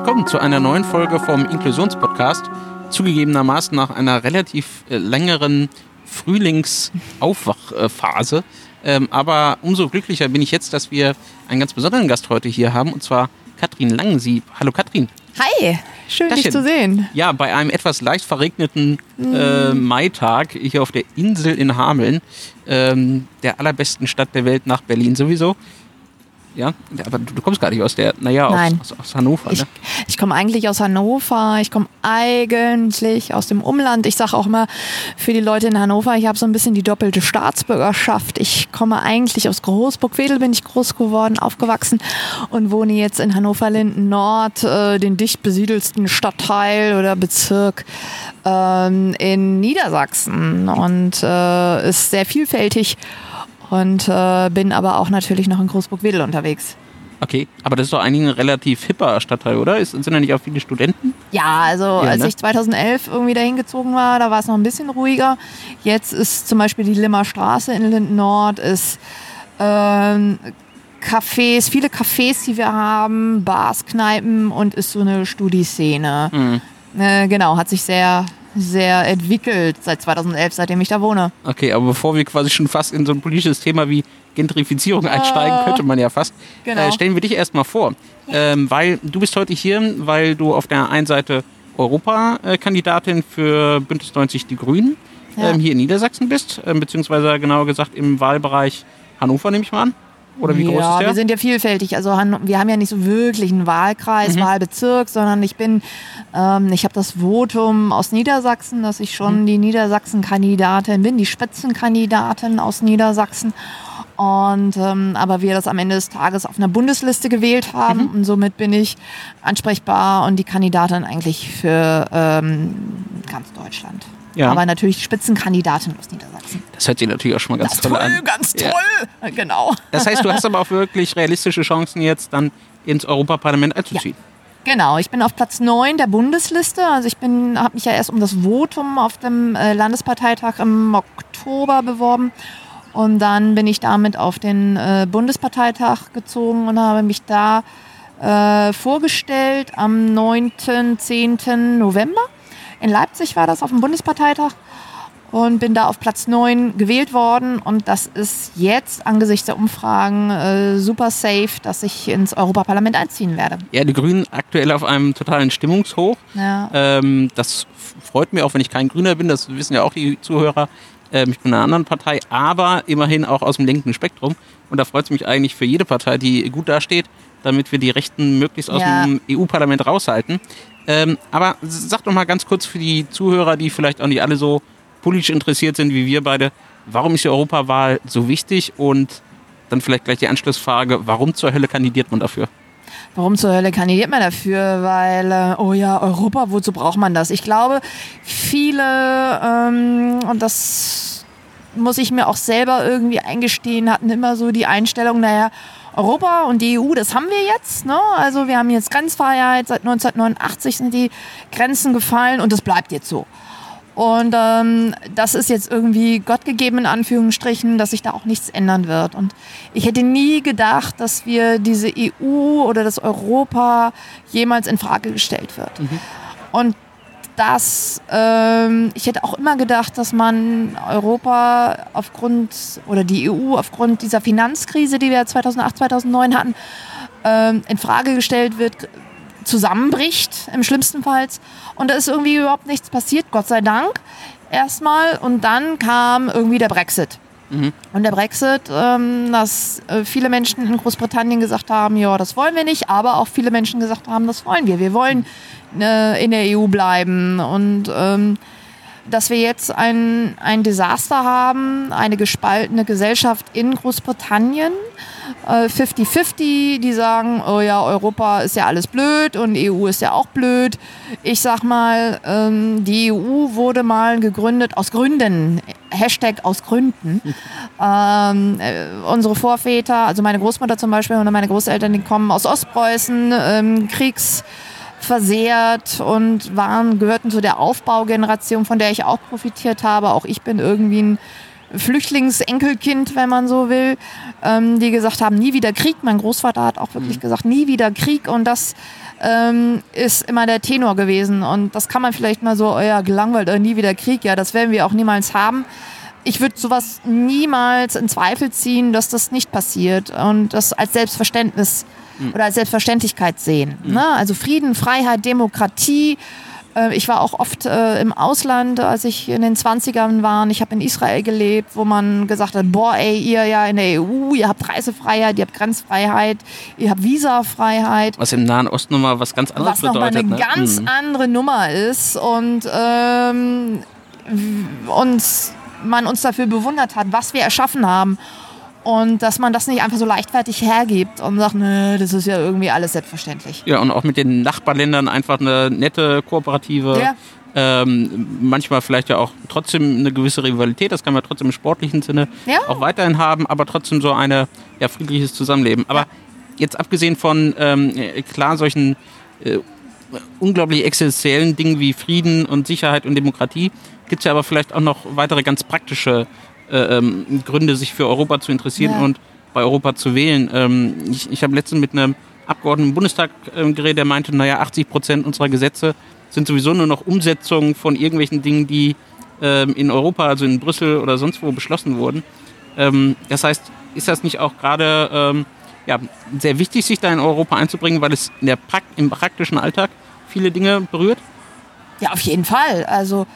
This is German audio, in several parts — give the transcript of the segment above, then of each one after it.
Willkommen zu einer neuen Folge vom Inklusionspodcast. Zugegebenermaßen nach einer relativ äh, längeren Frühlingsaufwachphase. Ähm, aber umso glücklicher bin ich jetzt, dass wir einen ganz besonderen Gast heute hier haben, und zwar Katrin Langensieb. Hallo Katrin. Hi, schön Taschen. dich zu sehen. Ja, bei einem etwas leicht verregneten äh, Maitag hier auf der Insel in Hameln, ähm, der allerbesten Stadt der Welt nach Berlin sowieso. Ja, aber du, du kommst gar nicht aus der, naja, aus, aus, aus Hannover. Ich, Ne? ich komme eigentlich aus Hannover, ich komme eigentlich aus dem Umland. Ich sage auch immer für die Leute in Hannover, ich habe so ein bisschen die doppelte Staatsbürgerschaft. Ich komme eigentlich aus Großburg-Wedel, bin ich groß geworden, aufgewachsen und wohne jetzt in Hannover-Linden-Nord, äh, den dicht besiedelsten Stadtteil oder Bezirk ähm, in Niedersachsen und äh, ist sehr vielfältig und äh, bin aber auch natürlich noch in Großburg-Wedel unterwegs. Okay, aber das ist doch eigentlich ein relativ hipper Stadtteil, oder? Ist, sind da nicht auch viele Studenten? Ja, also als ne? ich 2011 irgendwie dahin gezogen war, da war es noch ein bisschen ruhiger. Jetzt ist zum Beispiel die Limmer Straße in Linden Nord, ist ähm, Cafés, viele Cafés, die wir haben, Bars, Kneipen und ist so eine Studi-Szene. Mhm. Äh, genau, hat sich sehr, sehr entwickelt seit 2011, seitdem ich da wohne. Okay, aber bevor wir quasi schon fast in so ein politisches Thema wie Gentrifizierung einsteigen, könnte man ja fast, Genau. äh, stellen wir dich erstmal vor. Ähm, weil du bist heute hier, weil du auf der einen Seite Europakandidatin für Bündnis 90 Die Grünen Ja. ähm, hier in Niedersachsen bist, ähm, beziehungsweise genauer gesagt im Wahlbereich Hannover, nehme ich mal an. Oder wie groß ja, ist der? wir sind ja vielfältig. Also wir haben ja nicht so wirklich einen Wahlkreis, Mhm. Wahlbezirk, sondern ich bin, ähm, ich habe das Votum aus Niedersachsen, dass ich Mhm. schon die Niedersachsen-Kandidatin bin, die Spitzenkandidatin aus Niedersachsen. Und ähm, aber wir das am Ende des Tages auf einer Bundesliste gewählt haben Mhm. und somit bin ich ansprechbar und die Kandidatin eigentlich für ähm, ganz Deutschland. Ja. Aber natürlich Spitzenkandidatin aus Niedersachsen. das hört sich natürlich auch schon mal ganz Das toll toll, an. ganz Ja. toll. Genau. Das heißt, du hast aber auch wirklich realistische Chancen jetzt dann ins Europaparlament einzuziehen. Genau, ich bin auf Platz 9 der Bundesliste. Also ich bin, habe mich ja erst um das Votum auf dem äh, Landesparteitag im Oktober beworben. Und dann bin ich damit auf den äh, Bundesparteitag gezogen und habe mich da äh, vorgestellt am 9., 10. November. In Leipzig war das auf dem Bundesparteitag und bin da auf Platz 9 gewählt worden. Und das ist jetzt angesichts der Umfragen äh, super safe, dass ich ins Europaparlament einziehen werde. Ja, die Grünen aktuell auf einem totalen Stimmungshoch. Ja. Ähm, das freut mir auch, wenn ich kein Grüner bin. Das wissen ja auch die Zuhörer. Ich bin in einer anderen Partei, aber immerhin auch aus dem linken Spektrum. Und da freut es mich eigentlich für jede Partei, die gut dasteht, damit wir die Rechten möglichst aus Ja. dem EU-Parlament raushalten. Ähm, aber sag doch mal ganz kurz für die Zuhörer, die vielleicht auch nicht alle so politisch interessiert sind wie wir beide, warum ist die Europawahl so wichtig? Und dann vielleicht gleich die Anschlussfrage, warum zur Hölle kandidiert man dafür? Warum zur Hölle kandidiert man dafür? Weil, äh, oh ja, Europa, wozu braucht man das? Ich glaube, viele, ähm, und das muss ich mir auch selber irgendwie eingestehen, hatten immer so die Einstellung, naja, Europa und die EU, das haben wir jetzt. Ne? Also wir haben jetzt Grenzfreiheit, seit 1989 sind die Grenzen gefallen und das bleibt jetzt so. Und ähm, das ist jetzt irgendwie Gott gegeben in Anführungsstrichen, dass sich da auch nichts ändern wird. Und ich hätte nie gedacht, dass wir diese EU oder das Europa jemals in Frage gestellt wird. Und das, ähm, ich hätte auch immer gedacht, dass man Europa aufgrund oder die EU aufgrund dieser Finanzkrise, die wir 2008, 2009 hatten, ähm, in Frage gestellt wird, zusammenbricht, im schlimmsten Fall. Und da ist irgendwie überhaupt nichts passiert, Gott sei Dank, erstmal. Und dann kam irgendwie der Brexit. Und der Brexit, ähm, dass äh, viele Menschen in Großbritannien gesagt haben, ja, das wollen wir nicht, aber auch viele Menschen gesagt haben, das wollen wir. Wir wollen äh, in der EU bleiben. Und ähm, dass wir jetzt ein, ein Desaster haben, eine gespaltene Gesellschaft in Großbritannien, 50-50, die sagen, oh ja, Europa ist ja alles blöd und EU ist ja auch blöd. Ich sag mal, ähm, die EU wurde mal gegründet aus Gründen, Hashtag aus Gründen. Ähm, äh, unsere Vorväter, also meine Großmutter zum Beispiel und meine Großeltern, die kommen aus Ostpreußen, ähm, Kriegs versehrt und waren, gehörten zu der Aufbaugeneration, von der ich auch profitiert habe. Auch ich bin irgendwie ein Flüchtlingsenkelkind, wenn man so will, ähm, die gesagt haben, nie wieder Krieg. Mein Großvater hat auch wirklich mhm. gesagt, nie wieder Krieg. Und das ähm, ist immer der Tenor gewesen. Und das kann man vielleicht mal so, oh ja, gelangweilt, oh, nie wieder Krieg. Ja, das werden wir auch niemals haben. Ich würde sowas niemals in Zweifel ziehen, dass das nicht passiert und das als Selbstverständnis mhm. oder als Selbstverständlichkeit sehen. Mhm. Ne? Also Frieden, Freiheit, Demokratie ich war auch oft äh, im Ausland, als ich in den 20ern war. Ich habe in Israel gelebt, wo man gesagt hat, boah, ey, ihr ja in der EU, ihr habt Reisefreiheit, ihr habt Grenzfreiheit, ihr habt Visafreiheit. Was im Nahen Osten nochmal was ganz anderes was bedeutet. Was nochmal eine ne? ganz mhm. andere Nummer ist. Und, ähm, und man uns dafür bewundert hat, was wir erschaffen haben. Und dass man das nicht einfach so leichtfertig hergibt und sagt, nö, das ist ja irgendwie alles selbstverständlich. Ja, und auch mit den Nachbarländern einfach eine nette kooperative, ja. ähm, manchmal vielleicht ja auch trotzdem eine gewisse Rivalität, das kann man trotzdem im sportlichen Sinne ja. auch weiterhin haben, aber trotzdem so ein ja, friedliches Zusammenleben. Aber ja. jetzt abgesehen von ähm, klar solchen äh, unglaublich existenziellen Dingen wie Frieden und Sicherheit und Demokratie, gibt es ja aber vielleicht auch noch weitere ganz praktische äh, ähm, Gründe, sich für Europa zu interessieren ja. und bei Europa zu wählen. Ähm, ich ich habe letztens mit einem Abgeordneten im Bundestag äh, geredet, der meinte, naja, 80 Prozent unserer Gesetze sind sowieso nur noch Umsetzungen von irgendwelchen Dingen, die ähm, in Europa, also in Brüssel oder sonst wo beschlossen wurden. Ähm, das heißt, ist das nicht auch gerade ähm, ja, sehr wichtig, sich da in Europa einzubringen, weil es in der Prakt im praktischen Alltag viele Dinge berührt? Ja, auf jeden Fall. Also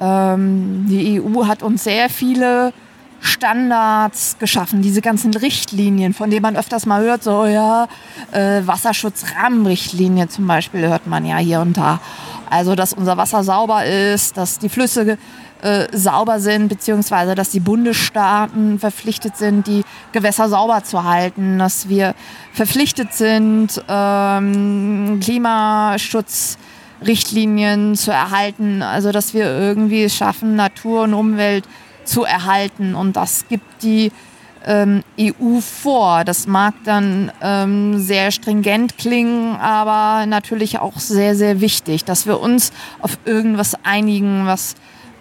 ähm, die EU hat uns sehr viele Standards geschaffen, diese ganzen Richtlinien, von denen man öfters mal hört, so ja, äh, Wasserschutzrahmenrichtlinie zum Beispiel hört man ja hier und da. Also, dass unser Wasser sauber ist, dass die Flüsse äh, sauber sind, beziehungsweise dass die Bundesstaaten verpflichtet sind, die Gewässer sauber zu halten, dass wir verpflichtet sind, ähm, Klimaschutzrichtlinien zu erhalten, also dass wir irgendwie es schaffen, Natur und Umwelt zu erhalten. Und das gibt die ähm, EU vor. Das mag dann ähm, sehr stringent klingen, aber natürlich auch sehr, sehr wichtig, dass wir uns auf irgendwas einigen, was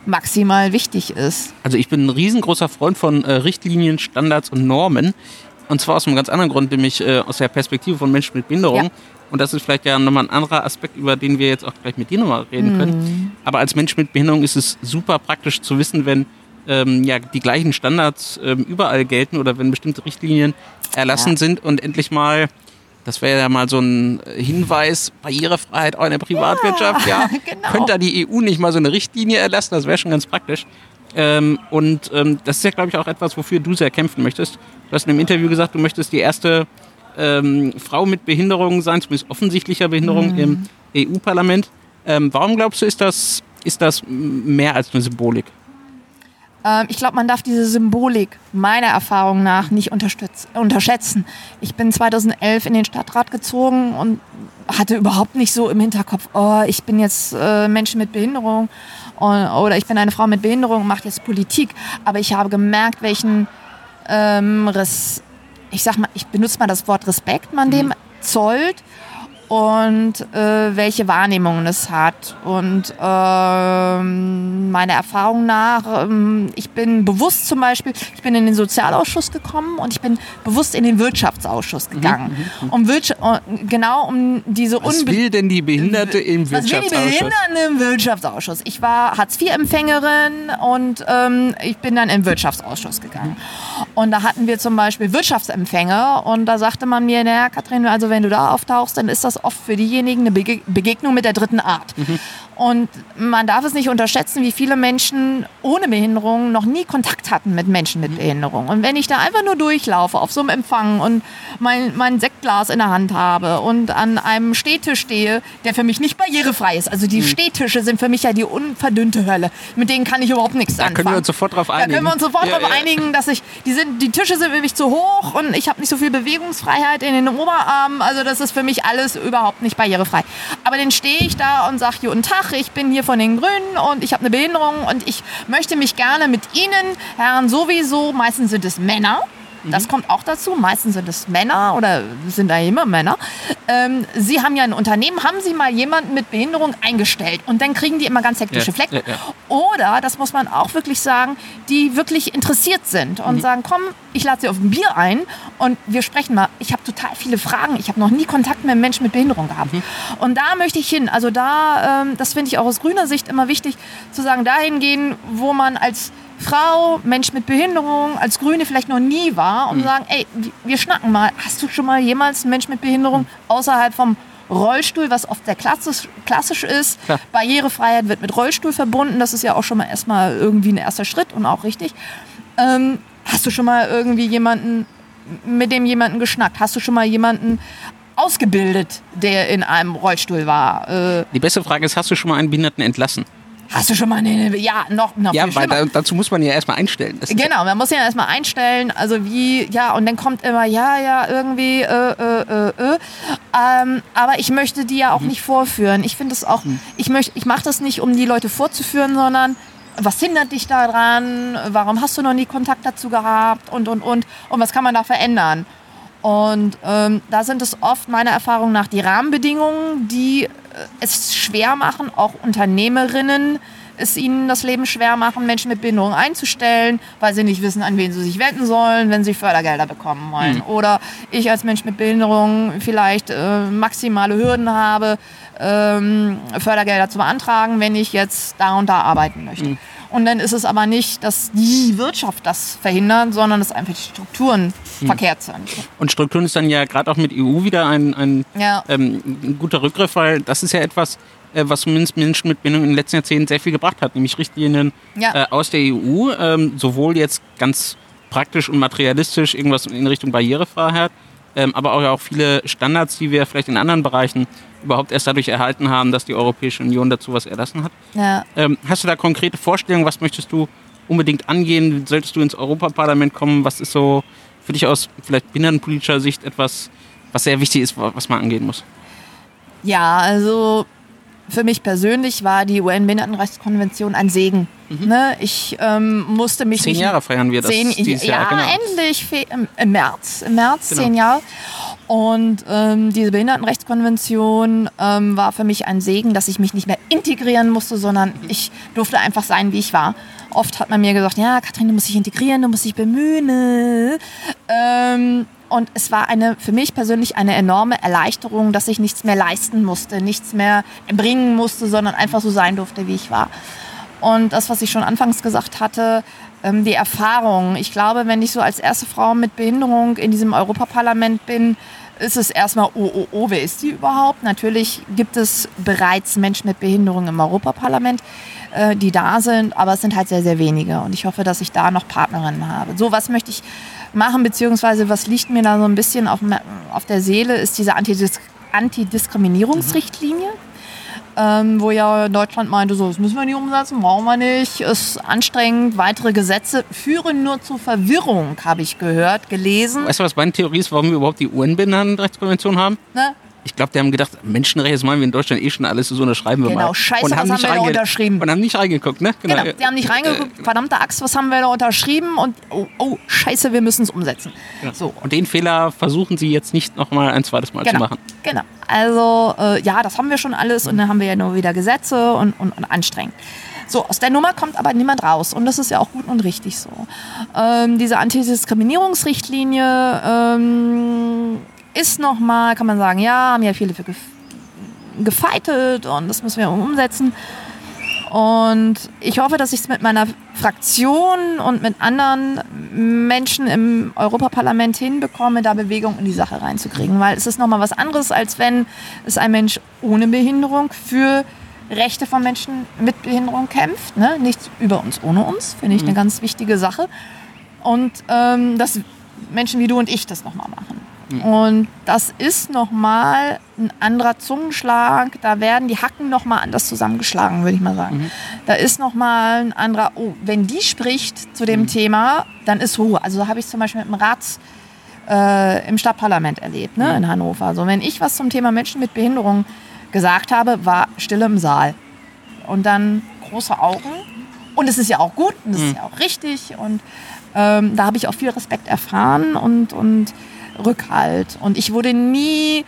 maximal wichtig ist. Also ich bin ein riesengroßer Freund von äh, Richtlinien, Standards und Normen. Und zwar aus einem ganz anderen Grund, nämlich äh, aus der Perspektive von Menschen mit Behinderung. Ja. Und das ist vielleicht ja nochmal ein anderer Aspekt, über den wir jetzt auch gleich mit dir nochmal reden können. Mhm. Aber als Mensch mit Behinderung ist es super praktisch zu wissen, wenn ähm, ja, die gleichen Standards ähm, überall gelten oder wenn bestimmte Richtlinien erlassen ja. sind und endlich mal, das wäre ja mal so ein Hinweis, Barrierefreiheit auch in der Privatwirtschaft, ja, ja genau. könnte da die EU nicht mal so eine Richtlinie erlassen, das wäre schon ganz praktisch. Ähm, und ähm, das ist ja, glaube ich, auch etwas, wofür du sehr kämpfen möchtest. Du hast in einem Interview gesagt, du möchtest die erste ähm, Frau mit Behinderung sein, zumindest offensichtlicher Behinderung mhm. im EU-Parlament. Ähm, warum glaubst du, ist das, ist das mehr als eine Symbolik? Ähm, ich glaube, man darf diese Symbolik meiner Erfahrung nach nicht unterschätzen. Ich bin 2011 in den Stadtrat gezogen und hatte überhaupt nicht so im Hinterkopf, oh, ich bin jetzt äh, Menschen mit Behinderung oder ich bin eine Frau mit Behinderung und mache jetzt Politik. Aber ich habe gemerkt, welchen ähm, Res ich sag mal, ich benutze mal das Wort Respekt man dem mhm. zollt und äh, welche Wahrnehmungen es hat. Und ähm, meiner Erfahrung nach, ähm, ich bin bewusst zum Beispiel, ich bin in den Sozialausschuss gekommen und ich bin bewusst in den Wirtschaftsausschuss mhm, gegangen. Mhm, um Wirtschaft, genau um diese Was will denn die Behinderte im Wirtschaftsausschuss? Was will die Behinderten im Wirtschaftsausschuss? Ich war Hartz-IV-Empfängerin und ähm, ich bin dann im Wirtschaftsausschuss gegangen. Und da hatten wir zum Beispiel Wirtschaftsempfänger und da sagte man mir, naja, Katrin, also wenn du da auftauchst, dann ist das oft für diejenigen eine Begegnung mit der dritten Art. Mhm. Und man darf es nicht unterschätzen, wie viele Menschen ohne Behinderung noch nie Kontakt hatten mit Menschen mit Behinderung. Und wenn ich da einfach nur durchlaufe auf so einem Empfang und mein, mein Sektglas in der Hand habe und an einem Stehtisch stehe, der für mich nicht barrierefrei ist. Also die mhm. Stehtische sind für mich ja die unverdünnte Hölle. Mit denen kann ich überhaupt nichts da anfangen. Da können wir uns sofort darauf einigen. Da können wir uns sofort ja, darauf ja. einigen, dass ich, die, sind, die Tische sind für mich zu hoch und ich habe nicht so viel Bewegungsfreiheit in den Oberarmen. Also das ist für mich alles überhaupt nicht barrierefrei. Aber dann stehe ich da und sage, guten Tag, ich bin hier von den Grünen und ich habe eine Behinderung und ich möchte mich gerne mit Ihnen, Herren sowieso, meistens sind es Männer, das kommt auch dazu. Meistens sind es Männer oder sind da immer Männer. Ähm, sie haben ja ein Unternehmen, haben sie mal jemanden mit Behinderung eingestellt und dann kriegen die immer ganz hektische Ja, Flecken. ja, ja. Oder, das muss man auch wirklich sagen, die wirklich interessiert sind und sagen, komm, ich lade sie auf ein Bier ein und wir sprechen mal. Ich habe total viele Fragen. Ich habe noch nie Kontakt mit einem Menschen mit Behinderung gehabt. Und da möchte ich hin. Also da, ähm, das finde ich auch aus grüner Sicht immer wichtig, zu sagen, dahin gehen, wo man als Frau, Mensch mit Behinderung, als Grüne vielleicht noch nie war und sagen, ey, wir schnacken mal. Hast du schon mal jemals einen Mensch mit Behinderung außerhalb vom Rollstuhl, was oft sehr klassisch, klassisch ist. Klar. Barrierefreiheit wird mit Rollstuhl verbunden. Das ist ja auch schon mal erstmal irgendwie ein erster Schritt und auch richtig. Ähm, hast du schon mal irgendwie jemanden, mit dem jemanden geschnackt? Hast du schon mal jemanden ausgebildet, der in einem Rollstuhl war? Äh, Die beste Frage ist, hast du schon mal einen Behinderten entlassen? Hast du schon mal eine, ja, noch, noch Ja, viel weil da, dazu muss man ja erstmal einstellen. Das Genau, man muss ja erstmal einstellen, also wie, ja, und dann kommt immer, ja, ja, irgendwie, äh, äh, äh, äh. Ähm, aber ich möchte die ja auch nicht vorführen. Ich finde es auch, ich möchte, ich mache das nicht, um die Leute vorzuführen, sondern was hindert dich daran? Warum hast du noch nie Kontakt dazu gehabt? Und, und, und. Und was kann man da verändern? Und ähm, da sind es oft meiner Erfahrung nach die Rahmenbedingungen, die es schwer machen, auch Unternehmerinnen es ihnen das Leben schwer machen, Menschen mit Behinderung einzustellen, weil sie nicht wissen, an wen sie sich wenden sollen, wenn sie Fördergelder bekommen wollen. Oder ich als Mensch mit Behinderung vielleicht äh, maximale Hürden habe, ähm, Fördergelder zu beantragen, wenn ich jetzt da und da arbeiten möchte. Und dann ist es aber nicht, dass die Wirtschaft das verhindert, sondern dass einfach die Strukturen verkehrt sind. Und Strukturen ist dann ja gerade auch mit EU wieder ein, ein, Ja. ähm, ein guter Rückgriff, weil das ist ja etwas, äh, was zumindest Menschen mit Behinderung in den letzten Jahrzehnten sehr viel gebracht hat, nämlich Richtlinien Ja. äh, aus der EU, ähm, sowohl jetzt ganz praktisch und materialistisch irgendwas in Richtung Barrierefreiheit, ähm, aber auch, viele Standards, die wir vielleicht in anderen Bereichen überhaupt erst dadurch erhalten haben, dass die Europäische Union dazu was erlassen hat. Ja. Ähm, hast du da konkrete Vorstellungen? Was möchtest du unbedingt angehen? Solltest du ins Europaparlament kommen? Was ist so für dich aus vielleicht behindertenpolitischer Sicht etwas, was sehr wichtig ist, was man angehen muss? Ja, also für mich persönlich war die UN-Behindertenrechtskonvention ein Segen. Ne? Ich ähm, musste mich Mhm. Zehn Jahre feiern wir das zehn, dieses ja, Jahr. Genau. endlich im, März, im März Genau. zehn Jahre. Und ähm, diese Behindertenrechtskonvention ähm, war für mich ein Segen, dass ich mich nicht mehr integrieren musste, sondern ich durfte einfach sein, wie ich war. Oft hat man mir gesagt, ja, Katrin, du musst dich integrieren, du musst dich bemühen. äh. Ähm, und es war eine, für mich persönlich eine enorme Erleichterung, dass ich nichts mehr leisten musste, nichts mehr erbringen musste, sondern einfach so sein durfte, wie ich war. Und das, was ich schon anfangs gesagt hatte, ähm, die Erfahrung. Ich glaube, wenn ich so als erste Frau mit Behinderung in diesem Europaparlament bin, ist es erstmal, oh, oh, oh, wer ist die überhaupt? Natürlich gibt es bereits Menschen mit Behinderung im Europaparlament, äh, die da sind, aber es sind halt sehr, sehr wenige. Und ich hoffe, dass ich da noch Partnerinnen habe. So, was möchte ich machen, beziehungsweise was liegt mir da so ein bisschen auf, auf der Seele, ist diese Antidis Antidiskriminierungsrichtlinie ähm, wo ja Deutschland meinte, so, das müssen wir nicht umsetzen, brauchen wir nicht, ist anstrengend, weitere Gesetze führen nur zu Verwirrung, habe ich gehört, gelesen. Weißt du, was meine Theorie ist, warum wir überhaupt die UN-Behindertenrechtskonvention haben? Ne? Ich glaube, die haben gedacht, Menschenrechte, das machen wir in Deutschland eh schon alles, so unterschreiben wir Genau, mal. scheiße, und was haben wir da unterschrieben? Und haben nicht reingeguckt, ne? Genau, die haben nicht reingeguckt, verdammte Axt, was haben wir da unterschrieben und oh, oh scheiße, wir müssen es umsetzen. So, Und den Fehler versuchen sie jetzt nicht nochmal ein zweites Mal zu genau, machen. genau. Also äh, ja, das haben wir schon alles und dann haben wir ja nur wieder Gesetze und, und, und anstrengend. So, aus der Nummer kommt aber niemand raus und das ist ja auch gut und richtig so. Ähm, diese Antidiskriminierungsrichtlinie ähm, ist nochmal, kann man sagen, ja, haben ja viele für gef gefeitet und das müssen wir umsetzen. Und ich hoffe, dass ich es mit meiner Fraktion und mit anderen Menschen im Europaparlament hinbekomme, da Bewegung in die Sache reinzukriegen. Weil es ist nochmal was anderes, als wenn es ein Mensch ohne Behinderung für Rechte von Menschen mit Behinderung kämpft. Ne? Nichts über uns ohne uns, finde ich eine ganz wichtige Sache. Und ähm, dass Menschen wie du und ich das nochmal machen. Und das ist nochmal ein anderer Zungenschlag. Da werden die Hacken nochmal anders zusammengeschlagen, würde ich mal sagen. Da ist nochmal ein anderer, oh, wenn die spricht zu dem Thema, dann ist Ruhe. Also habe ich zum Beispiel mit dem Rats äh, im Stadtparlament erlebt, ne, in Hannover. Also wenn ich was zum Thema Menschen mit Behinderung gesagt habe, war Stille im Saal. Und dann große Augen. Und es ist ja auch gut und es ist ja auch richtig. Und ähm, da habe ich auch viel Respekt erfahren und, und Rückhalt. Und ich wurde nie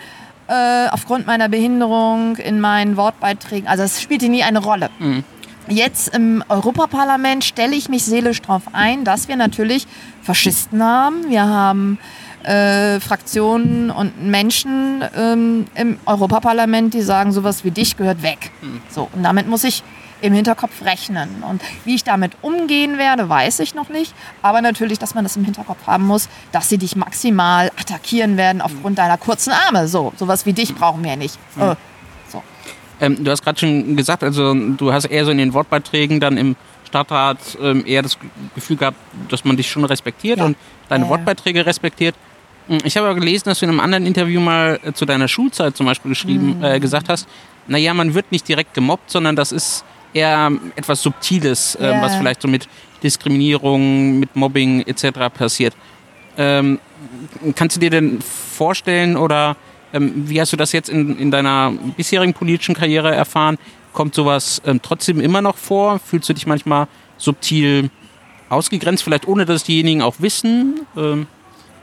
äh, aufgrund meiner Behinderung in meinen Wortbeiträgen, also es spielte nie eine Rolle. Mhm. Jetzt im Europaparlament stelle ich mich seelisch darauf ein, dass wir natürlich Faschisten haben. Wir haben äh, Fraktionen und Menschen ähm, im Europaparlament, die sagen, sowas wie dich gehört weg. Mhm. So, und damit muss ich im Hinterkopf rechnen. Und wie ich damit umgehen werde, weiß ich noch nicht. Aber natürlich, dass man das im Hinterkopf haben muss, dass sie dich maximal attackieren werden aufgrund deiner kurzen Arme. So, sowas wie dich brauchen wir nicht. Mhm. Äh, so. ähm, du hast gerade schon gesagt, also du hast eher so in den Wortbeiträgen dann im Stadtrat ähm, eher das Gefühl gehabt, dass man dich schon respektiert ja. und deine äh. Wortbeiträge respektiert. Hm, ich habe aber gelesen, dass du in einem anderen Interview mal äh, zu deiner Schulzeit zum Beispiel geschrieben, mhm. äh, gesagt hast, naja, man wird nicht direkt gemobbt, sondern das ist eher etwas Subtiles, yeah. ähm, was vielleicht so mit Diskriminierung, mit Mobbing etc. passiert. Ähm, kannst du dir denn vorstellen oder ähm, wie hast du das jetzt in, in deiner bisherigen politischen Karriere erfahren? Kommt sowas ähm, trotzdem immer noch vor? Fühlst du dich manchmal subtil ausgegrenzt, vielleicht ohne dass diejenigen auch wissen? Ähm,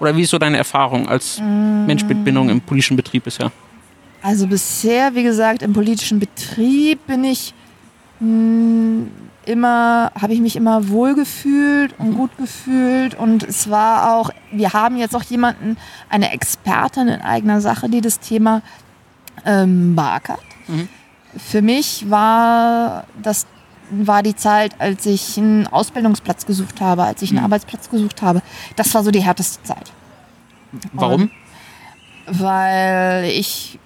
oder wie ist so deine Erfahrung als mm. Mensch mit Bindung im politischen Betrieb bisher? Also bisher, wie gesagt, im politischen Betrieb bin ich hm, immer, habe ich mich immer wohl gefühlt und gut gefühlt. Und es war auch, wir haben jetzt auch jemanden, eine Expertin in eigener Sache, die das Thema ähm, beackert. Mhm. Für mich war das war die Zeit, als ich einen Ausbildungsplatz gesucht habe, als ich einen mhm. Arbeitsplatz gesucht habe. Das war so die härteste Zeit. Warum? Und weil ich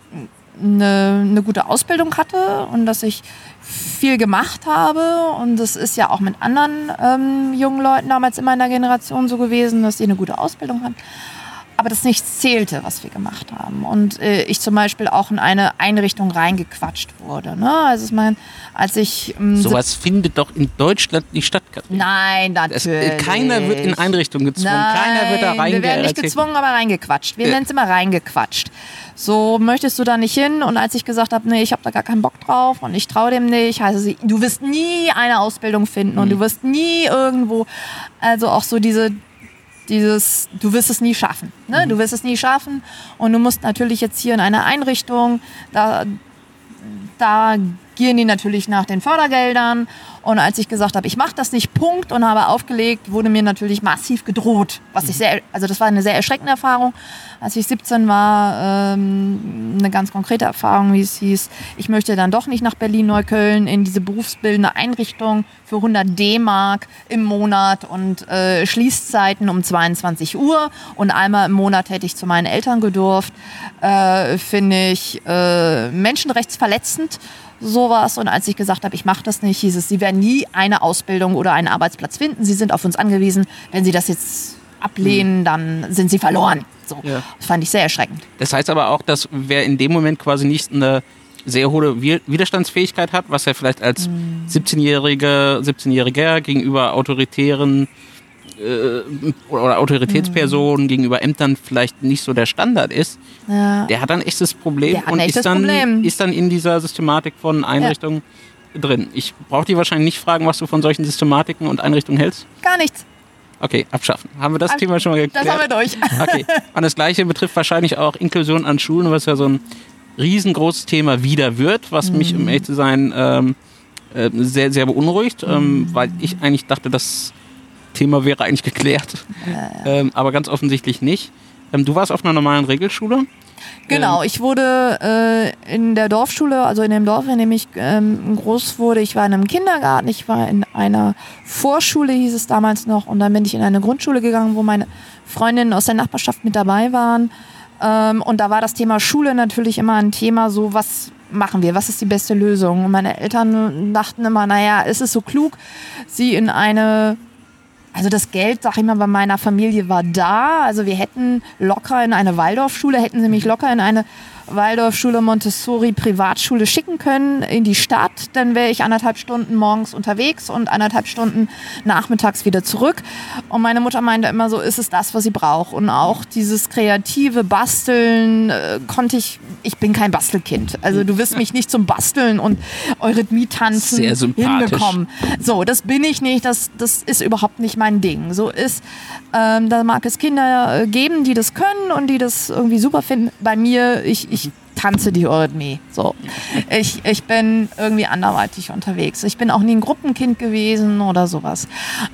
eine, eine gute Ausbildung hatte und dass ich viel gemacht habe. Und das ist ja auch mit anderen ähm, jungen Leuten damals in meiner Generation so gewesen, dass sie eine gute Ausbildung hatten aber das nichts zählte, was wir gemacht haben. Und äh, ich zum Beispiel auch in eine Einrichtung reingequatscht wurde. Ne? Also ich meine, als ich... Ähm, Sowas findet doch in Deutschland nicht statt. Katrin. Nein, natürlich. Es, keiner wird in Einrichtungen gezwungen. Nein, keiner wird da reingequatscht. Wir werden nicht gezwungen, aber reingequatscht. Wir äh. nennen es immer reingequatscht. So, möchtest du da nicht hin? Und als ich gesagt habe, nee, ich habe da gar keinen Bock drauf und ich traue dem nicht, heißt es, du wirst nie eine Ausbildung finden mhm. und du wirst nie irgendwo, also auch so diese dieses, du wirst es nie schaffen. Ne? Mhm. Du wirst es nie schaffen und du musst natürlich jetzt hier in einer Einrichtung, da, da gehen die natürlich nach den Fördergeldern. Und als ich gesagt habe, ich mache das nicht, Punkt, und habe aufgelegt, wurde mir natürlich massiv gedroht. Was ich sehr, also das war eine sehr erschreckende Erfahrung. Als ich 17 war, ähm, eine ganz konkrete Erfahrung, wie es hieß, ich möchte dann doch nicht nach Berlin-Neukölln in diese berufsbildende Einrichtung für 100 D-Mark im Monat und äh, Schließzeiten um 22 Uhr. Und einmal im Monat hätte ich zu meinen Eltern gedurft. Äh, Finde ich äh, menschenrechtsverletzend sowas. Und als ich gesagt habe, ich mache das nicht, hieß es, Sie werden nie eine Ausbildung oder einen Arbeitsplatz finden. Sie sind auf uns angewiesen. Wenn Sie das jetzt ablehnen, hm. dann sind Sie verloren. So. Ja. Das fand ich sehr erschreckend. Das heißt aber auch, dass wer in dem Moment quasi nicht eine sehr hohe Widerstandsfähigkeit hat, was er vielleicht als hm. 17-Jähriger 17 gegenüber autoritären äh, oder Autoritätspersonen mhm. gegenüber Ämtern vielleicht nicht so der Standard ist, ja. der hat dann ein echtes Problem und echtes ist, dann, Problem. ist dann in dieser Systematik von Einrichtungen ja. drin. Ich brauche dich wahrscheinlich nicht fragen, was du von solchen Systematiken und Einrichtungen hältst. Gar nichts. Okay, abschaffen. Haben wir das Ab Thema schon mal geklärt? Das haben wir durch. Okay. Und das Gleiche betrifft wahrscheinlich auch Inklusion an Schulen, was ja so ein riesengroßes Thema wieder wird, was mhm. mich, um ehrlich zu sein, ähm, äh, sehr, sehr beunruhigt, ähm, mhm. weil ich eigentlich dachte, dass Thema wäre eigentlich geklärt. Ja. Ähm, aber ganz offensichtlich nicht. Ähm, du warst auf einer normalen Regelschule? Genau, ähm, ich wurde äh, in der Dorfschule, also in dem Dorf, in dem ich ähm, groß wurde, ich war in einem Kindergarten, ich war in einer Vorschule, hieß es damals noch, und dann bin ich in eine Grundschule gegangen, wo meine Freundinnen aus der Nachbarschaft mit dabei waren. Ähm, und da war das Thema Schule natürlich immer ein Thema, so was machen wir, was ist die beste Lösung? Und meine Eltern dachten immer, naja, ist es so klug, sie in eine also das Geld, sag ich mal, bei meiner Familie war da. Also wir hätten locker in eine Waldorfschule, hätten sie mich locker in eine Waldorfschule, Montessori, Privatschule schicken können in die Stadt. Dann wäre ich anderthalb Stunden morgens unterwegs und anderthalb Stunden nachmittags wieder zurück. Und meine Mutter meinte immer so, ist es das, was sie braucht. Und auch dieses kreative Basteln äh, konnte ich, ich bin kein Bastelkind. Also du wirst mich nicht zum Basteln und Eurythmie-Tanzen Sehr sympathisch. hinbekommen. So, das bin ich nicht, das, das ist überhaupt nicht mein Ding. So ist, ähm, da mag es Kinder äh, geben, die das können und die das irgendwie super finden. Bei mir, ich, ich tanze die Eurythmie. So. Ich, ich bin irgendwie anderweitig unterwegs. Ich bin auch nie ein Gruppenkind gewesen oder sowas.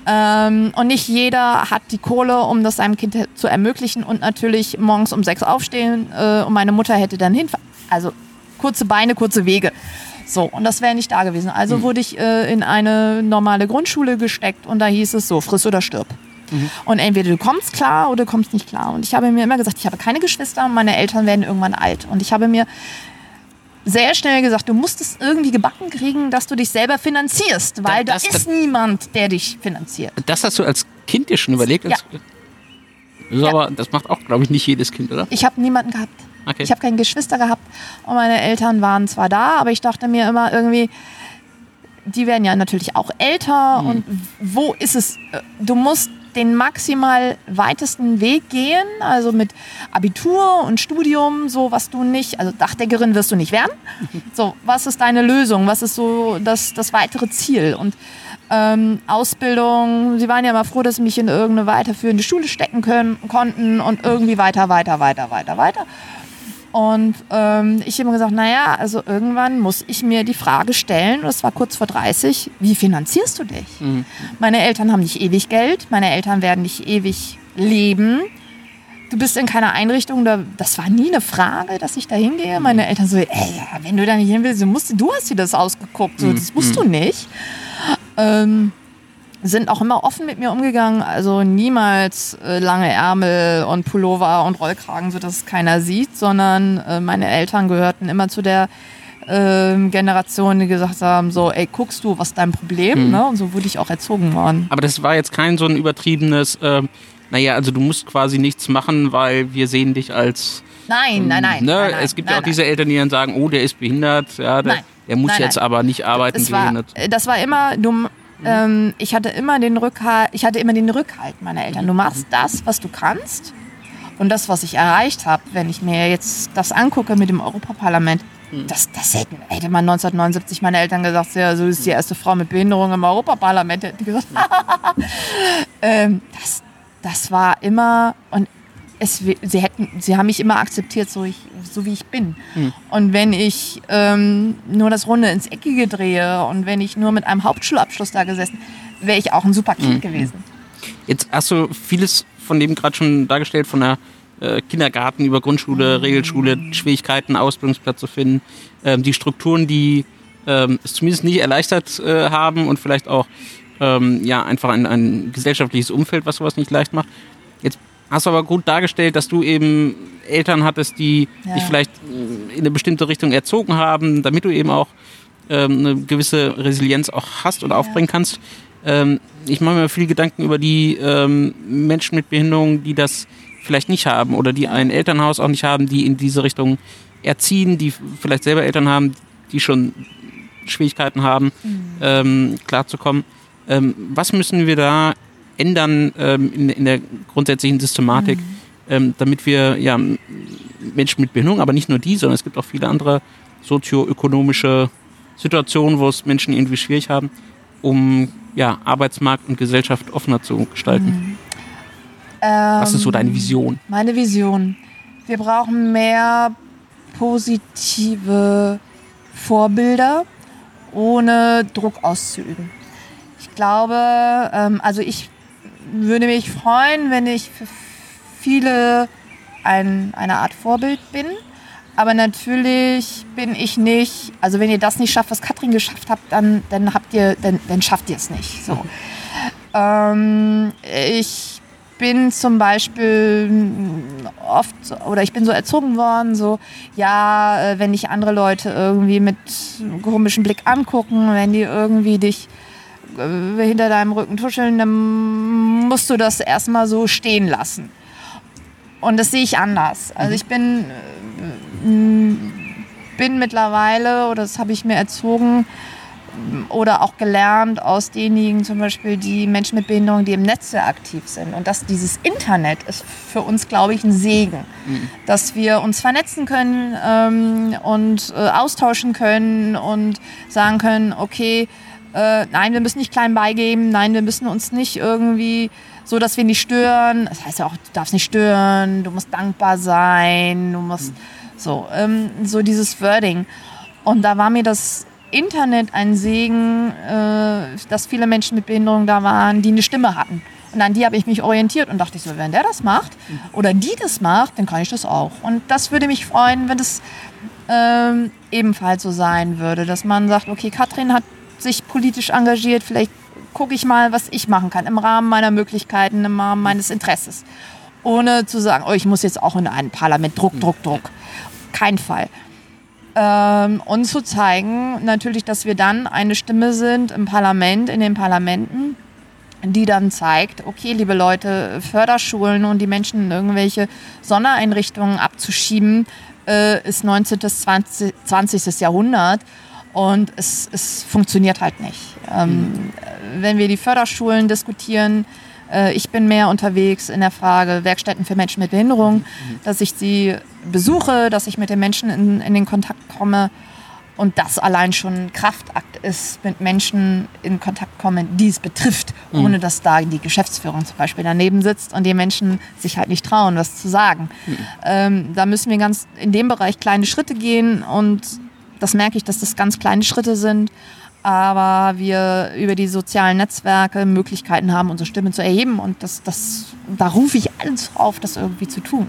Ähm, und nicht jeder hat die Kohle, um das seinem Kind zu ermöglichen und natürlich morgens um sechs aufstehen äh, und meine Mutter hätte dann hinfahren. Also kurze Beine, kurze Wege. So, und das wäre nicht da gewesen. Also wurde ich äh, in eine normale Grundschule gesteckt und da hieß es so, friss oder stirb. Und entweder du kommst klar oder du kommst nicht klar. Und ich habe mir immer gesagt, ich habe keine Geschwister, meine Eltern werden irgendwann alt. Und ich habe mir sehr schnell gesagt, du musst es irgendwie gebacken kriegen, dass du dich selber finanzierst, weil da das- ist niemand, der dich finanziert. Das hast du als Kind dir schon überlegt? Als, Das, Ja. aber, das macht auch, glaube ich, nicht jedes Kind, oder? Ich habe niemanden gehabt. Okay. Ich habe keine Geschwister gehabt und meine Eltern waren zwar da, aber ich dachte mir immer irgendwie, die werden ja natürlich auch älter und wo ist es? äh, Du musst den maximal weitesten Weg gehen, also mit Abitur und Studium, so was du nicht, also Dachdeckerin wirst du nicht werden. So, was ist deine Lösung? Was ist so das, das weitere Ziel? Und ähm, Ausbildung, sie waren ja mal froh, dass sie mich in irgendeine weiterführende Schule stecken können, konnten und irgendwie weiter, weiter, weiter, weiter, weiter. Und ähm, ich habe immer gesagt, naja, also irgendwann muss ich mir die Frage stellen, und das war kurz vor 30, wie finanzierst du dich? Meine Eltern haben nicht ewig Geld, meine Eltern werden nicht ewig leben. Du bist in keiner Einrichtung, da, das war nie eine Frage, dass ich da hingehe. Meine Eltern so, ey, ja, wenn du da nicht hin willst, du, musst, du hast dir das ausgeguckt, so, das musst du nicht. Ähm, sind auch immer offen mit mir umgegangen, also niemals äh, lange Ärmel und Pullover und Rollkragen, sodass es keiner sieht, sondern äh, meine Eltern gehörten immer zu der ähm, Generation, die gesagt haben, so, ey, guckst du, was ist dein Problem? Ne? Und so wurde ich auch erzogen worden. Aber das war jetzt kein so ein übertriebenes, ähm, naja, also du musst quasi nichts machen, weil wir sehen dich als. Nein, nein, nein. ne? nein, nein es gibt nein, ja auch diese Eltern, die dann sagen, oh, der ist behindert, ja, der, Nein. der muss Nein, jetzt nein. aber nicht arbeiten, das war, äh, das war immer dumm. Ähm, ich hatte immer den Rückhalt, ich hatte immer den Rückhalt meiner Eltern. Du machst das, was du kannst. Und das, was ich erreicht habe, wenn ich mir jetzt das angucke mit dem Europaparlament, das, das hätten, hätte man 1979 meine Eltern gesagt, ja, so ist die erste Frau mit Behinderung im Europaparlament, hätten gesagt, ähm, das, das war immer, und es, sie, hätten, sie haben mich immer akzeptiert, so, ich, so wie ich bin. Und wenn ich ähm, nur das Runde ins Eckige drehe und wenn ich nur mit einem Hauptschulabschluss da gesessen, wäre ich auch ein super Kind gewesen. Jetzt hast du vieles von dem gerade schon dargestellt, von der äh, Kindergarten über Grundschule, Regelschule, Schwierigkeiten, Ausbildungsplatz zu finden, ähm, die Strukturen, die ähm, es zumindest nicht erleichtert äh, haben und vielleicht auch ähm, ja einfach ein, ein gesellschaftliches Umfeld, was sowas nicht leicht macht. Jetzt hast du aber gut dargestellt, dass du eben Eltern hattest, die Ja. dich vielleicht äh, in eine bestimmte Richtung erzogen haben, damit du eben auch ähm, eine gewisse Resilienz auch hast oder aufbringen kannst. Ähm, ich mache mir viel Gedanken über die ähm, Menschen mit Behinderungen, die das vielleicht nicht haben oder die ein Elternhaus auch nicht haben, die in diese Richtung erziehen, die vielleicht selber Eltern haben, die schon Schwierigkeiten haben, ähm, klarzukommen. Ähm, was müssen wir da ändern ähm, in, in der grundsätzlichen Systematik, ähm, damit wir ja, Menschen mit Behinderung, aber nicht nur die, sondern es gibt auch viele andere sozioökonomische Situationen, wo es Menschen irgendwie schwierig haben, um ja, Arbeitsmarkt und Gesellschaft offener zu gestalten. Was ist so deine Vision? Meine Vision. Wir brauchen mehr positive Vorbilder, ohne Druck auszuüben. Ich glaube, ähm, also ich würde mich freuen, wenn ich für viele ein, eine Art Vorbild bin. Aber natürlich bin ich nicht, also wenn ihr das nicht schafft, was Katrin geschafft hat, dann, dann habt ihr, dann, dann schafft ihr es nicht. So. Ähm, ich bin zum Beispiel oft oder ich bin so erzogen worden, so ja, äh, wenn dich andere Leute irgendwie mit einem komischen Blick angucken, wenn die irgendwie dich hinter deinem Rücken tuscheln, dann musst du das erstmal so stehen lassen. Und das sehe ich anders. Also ich bin äh, bin mittlerweile, oder das habe ich mir erzogen, oder auch gelernt aus denjenigen zum Beispiel, die Menschen mit Behinderung, die im Netz sehr aktiv sind. Und dass dieses Internet ist für uns, glaube ich, ein Segen, mhm. dass wir uns vernetzen können ähm, und äh, austauschen können und sagen können, okay, äh, nein, wir müssen nicht klein beigeben, nein, wir müssen uns nicht irgendwie so, dass wir nicht stören. Das heißt ja auch, du darfst nicht stören, du musst dankbar sein, du musst mhm. so, ähm, so dieses Wording. Und da war mir das Internet ein Segen, äh, dass viele Menschen mit Behinderung da waren, die eine Stimme hatten. Und an die habe ich mich orientiert und dachte ich so, wenn der das macht oder die das macht, dann kann ich das auch. Und das würde mich freuen, wenn das ähm, ebenfalls so sein würde, dass man sagt, okay, Katrin hat sich politisch engagiert, vielleicht gucke ich mal, was ich machen kann im Rahmen meiner Möglichkeiten, im Rahmen meines Interesses. Ohne zu sagen, oh, ich muss jetzt auch in ein Parlament, Druck, Druck, Druck. Kein Fall. Ähm, und zu zeigen natürlich, dass wir dann eine Stimme sind im Parlament, in den Parlamenten, die dann zeigt, okay, liebe Leute, Förderschulen und die Menschen in irgendwelche Sondereinrichtungen abzuschieben, äh, ist 19. bis 20, 20. Jahrhundert und es, es funktioniert halt nicht. Ähm, mhm. Wenn wir die Förderschulen diskutieren, äh, ich bin mehr unterwegs in der Frage Werkstätten für Menschen mit Behinderung, mhm. dass ich sie besuche, dass ich mit den Menschen in, in den Kontakt komme und das allein schon ein Kraftakt ist, mit Menschen in Kontakt kommen, die es betrifft, ohne dass da die Geschäftsführung zum Beispiel daneben sitzt und die Menschen sich halt nicht trauen, was zu sagen. Mhm. Ähm, da müssen wir ganz in dem Bereich kleine Schritte gehen und das merke ich, dass das ganz kleine Schritte sind. Aber wir über die sozialen Netzwerke Möglichkeiten haben, unsere Stimme zu erheben. Und das, das, da rufe ich alles auf, das irgendwie zu tun.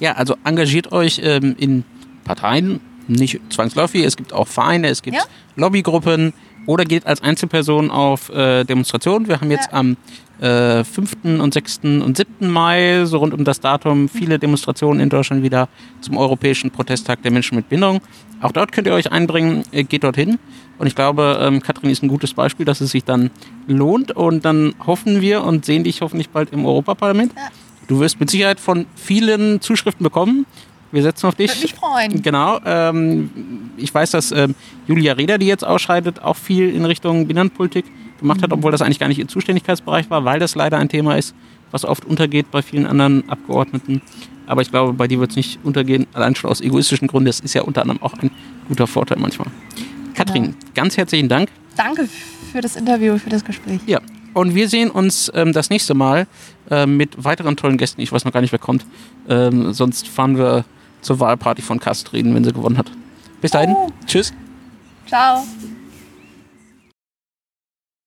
Ja, also engagiert euch ähm, in Parteien, nicht zwangsläufig, es gibt auch Vereine, es gibt ja? Lobbygruppen oder geht als Einzelperson auf äh, Demonstrationen. Wir haben jetzt ja. am äh, 5. und 6. und 7. Mai, so rund um das Datum, viele Demonstrationen in Deutschland wieder zum Europäischen Protesttag der Menschen mit Behinderung. Auch dort könnt ihr euch einbringen, äh, geht dorthin. Und ich glaube, ähm, Katrin ist ein gutes Beispiel, dass es sich dann lohnt. Und dann hoffen wir und sehen dich hoffentlich bald im Europaparlament. Ja. Du wirst mit Sicherheit von vielen Zuschriften bekommen. Wir setzen auf dich. Würde mich freuen. Genau. Ähm, ich weiß, dass ähm, Julia Reda, die jetzt ausscheidet, auch viel in Richtung Binnenpolitik gemacht hat, obwohl das eigentlich gar nicht ihr Zuständigkeitsbereich war, weil das leider ein Thema ist, was oft untergeht bei vielen anderen Abgeordneten. Aber ich glaube, bei dir wird es nicht untergehen, allein schon aus egoistischen Gründen. Das ist ja unter anderem auch ein guter Vorteil manchmal. Katrin, ja. ganz herzlichen Dank. Danke für das Interview, für das Gespräch. Ja, und wir sehen uns ähm, das nächste Mal äh, mit weiteren tollen Gästen. Ich weiß noch gar nicht, wer kommt. Ähm, sonst fahren wir zur Wahlparty von Kastrin, wenn sie gewonnen hat. Bis dahin. Oh. Tschüss. Ciao.